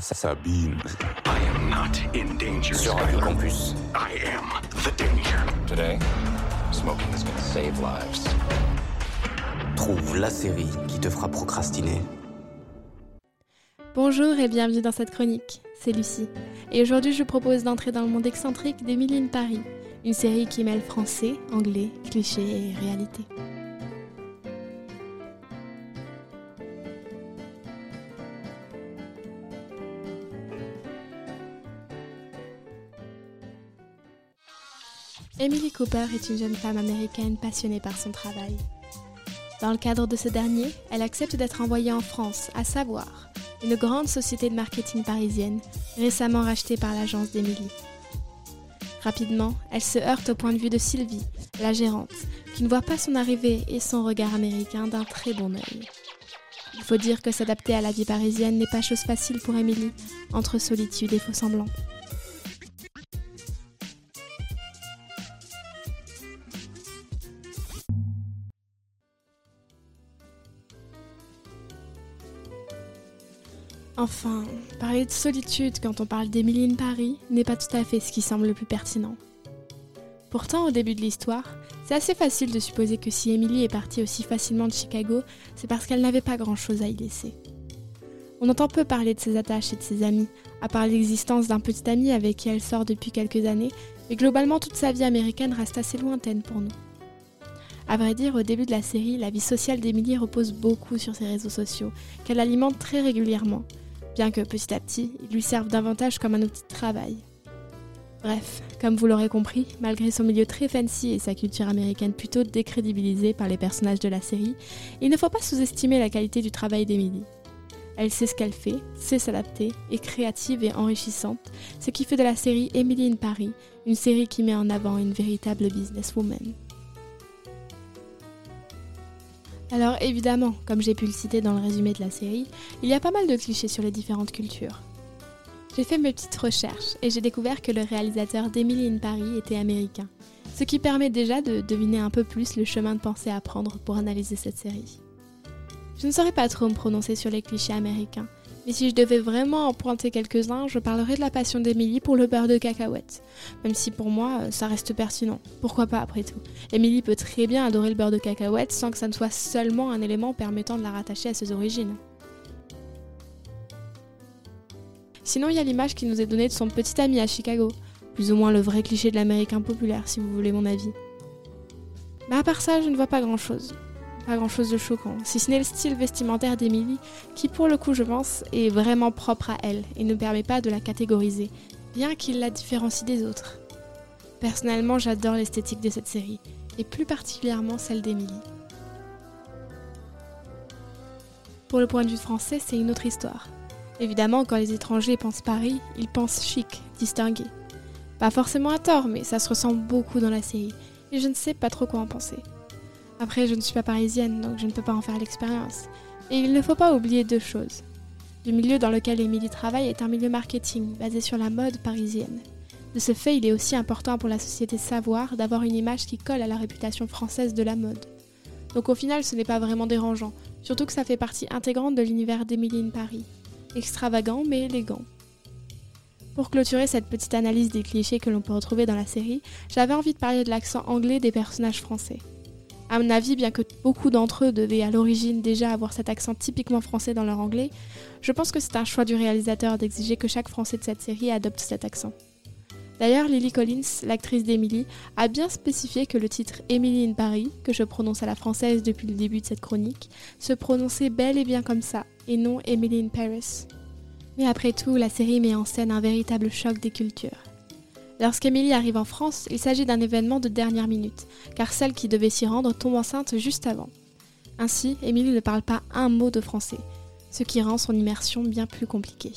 Sabine. I am not in danger. Sur Radio Campus. I am the danger. Today, smoking is gonna save lives. Trouve la série qui te fera procrastiner. Bonjour et bienvenue dans cette chronique, c'est Lucie. Et aujourd'hui je vous propose d'entrer dans le monde excentrique d'Emily in Paris, une série qui mêle français, anglais, clichés et réalité. Emily Cooper est une jeune femme américaine passionnée par son travail. Dans le cadre de ce dernier, elle accepte d'être envoyée en France, à savoir, une grande société de marketing parisienne, récemment rachetée par l'agence d'Emily. Rapidement, elle se heurte au point de vue de Sylvie, la gérante, qui ne voit pas son arrivée et son regard américain d'un très bon œil. Il faut dire que s'adapter à la vie parisienne n'est pas chose facile pour Emily, entre solitude et faux Enfin, parler de solitude quand on parle d'Emily in Paris n'est pas tout à fait ce qui semble le plus pertinent. Pourtant, au début de l'histoire, c'est assez facile de supposer que si Emily est partie aussi facilement de Chicago, c'est parce qu'elle n'avait pas grand-chose à y laisser. On entend peu parler de ses attaches et de ses amis, à part l'existence d'un petit ami avec qui elle sort depuis quelques années, mais globalement toute sa vie américaine reste assez lointaine pour nous. À vrai dire, au début de la série, la vie sociale d'Emily repose beaucoup sur ses réseaux sociaux, qu'elle alimente très régulièrement, bien que petit à petit, ils lui servent davantage comme un outil de travail. Bref, comme vous l'aurez compris, malgré son milieu très fancy et sa culture américaine plutôt décrédibilisée par les personnages de la série, il ne faut pas sous-estimer la qualité du travail d'Emily. Elle sait ce qu'elle fait, sait s'adapter, est créative et enrichissante, ce qui fait de la série Emily in Paris une série qui met en avant une véritable businesswoman. Alors évidemment, comme j'ai pu le citer dans le résumé de la série, il y a pas mal de clichés sur les différentes cultures. J'ai fait mes petites recherches et j'ai découvert que le réalisateur d'Emily in Paris était américain, ce qui permet déjà de deviner un peu plus le chemin de pensée à prendre pour analyser cette série. Je ne saurais pas trop me prononcer sur les clichés américains, mais si je devais vraiment en pointer quelques-uns, je parlerais de la passion d'Emily pour le beurre de cacahuète. Même si pour moi, ça reste pertinent. Pourquoi pas après tout? Emily peut très bien adorer le beurre de cacahuète sans que ça ne soit seulement un élément permettant de la rattacher à ses origines. Sinon, il y a l'image qui nous est donnée de son petit ami à Chicago. Plus ou moins le vrai cliché de l'américain populaire, si vous voulez mon avis. Mais à part ça, je ne vois pas grand-chose. Pas grand chose de choquant, si ce n'est le style vestimentaire d'Emily, qui pour le coup je pense est vraiment propre à elle et ne permet pas de la catégoriser, bien qu'il la différencie des autres. Personnellement j'adore l'esthétique de cette série, et plus particulièrement celle d'Emily. Pour le point de vue français, c'est une autre histoire. Évidemment, quand les étrangers pensent Paris, ils pensent chic, distingué. Pas forcément à tort, mais ça se ressent beaucoup dans la série, et je ne sais pas trop quoi en penser. Après, je ne suis pas parisienne, donc je ne peux pas en faire l'expérience. Et il ne faut pas oublier deux choses. Le milieu dans lequel Émilie travaille est un milieu marketing, basé sur la mode parisienne. De ce fait, il est aussi important pour la société savoir d'avoir une image qui colle à la réputation française de la mode. Donc au final, ce n'est pas vraiment dérangeant, surtout que ça fait partie intégrante de l'univers d'Emily in Paris. Extravagant mais élégant. Pour clôturer cette petite analyse des clichés que l'on peut retrouver dans la série, j'avais envie de parler de l'accent anglais des personnages français. À mon avis, bien que beaucoup d'entre eux devaient à l'origine déjà avoir cet accent typiquement français dans leur anglais, je pense que c'est un choix du réalisateur d'exiger que chaque Français de cette série adopte cet accent. D'ailleurs, Lily Collins, l'actrice d'Emily, a bien spécifié que le titre Emily in Paris, que je prononce à la française depuis le début de cette chronique, se prononçait bel et bien comme ça, et non Emily in Paris. Mais après tout, la série met en scène un véritable choc des cultures. Lorsqu'Emily arrive en France, il s'agit d'un événement de dernière minute, car celle qui devait s'y rendre tombe enceinte juste avant. Ainsi, Emily ne parle pas un mot de français, ce qui rend son immersion bien plus compliquée.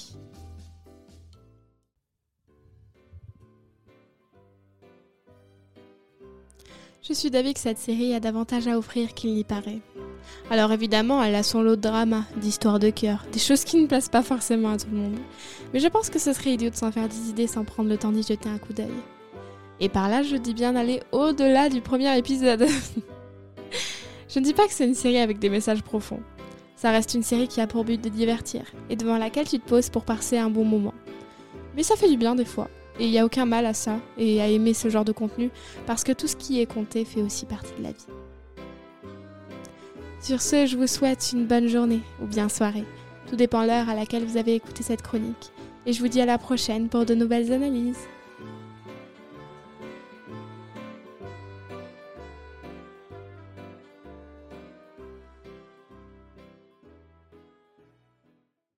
Je suis d'avis que cette série a davantage à offrir qu'il n'y paraît. Alors évidemment, elle a son lot de drama, d'histoires de cœur, des choses qui ne plaisent pas forcément à tout le monde. Mais je pense que ce serait idiot de s'en faire des idées sans prendre le temps d'y jeter un coup d'œil. Et par là, je dis bien aller au-delà du premier épisode. je ne dis pas que c'est une série avec des messages profonds. Ça reste une série qui a pour but de divertir et devant laquelle tu te poses pour passer un bon moment. Mais ça fait du bien des fois. Et il n'y a aucun mal à ça et à aimer ce genre de contenu parce que tout ce qui est compté fait aussi partie de la vie. Sur ce, je vous souhaite une bonne journée ou bien soirée. Tout dépend l'heure à laquelle vous avez écouté cette chronique. Et je vous dis à la prochaine pour de nouvelles analyses.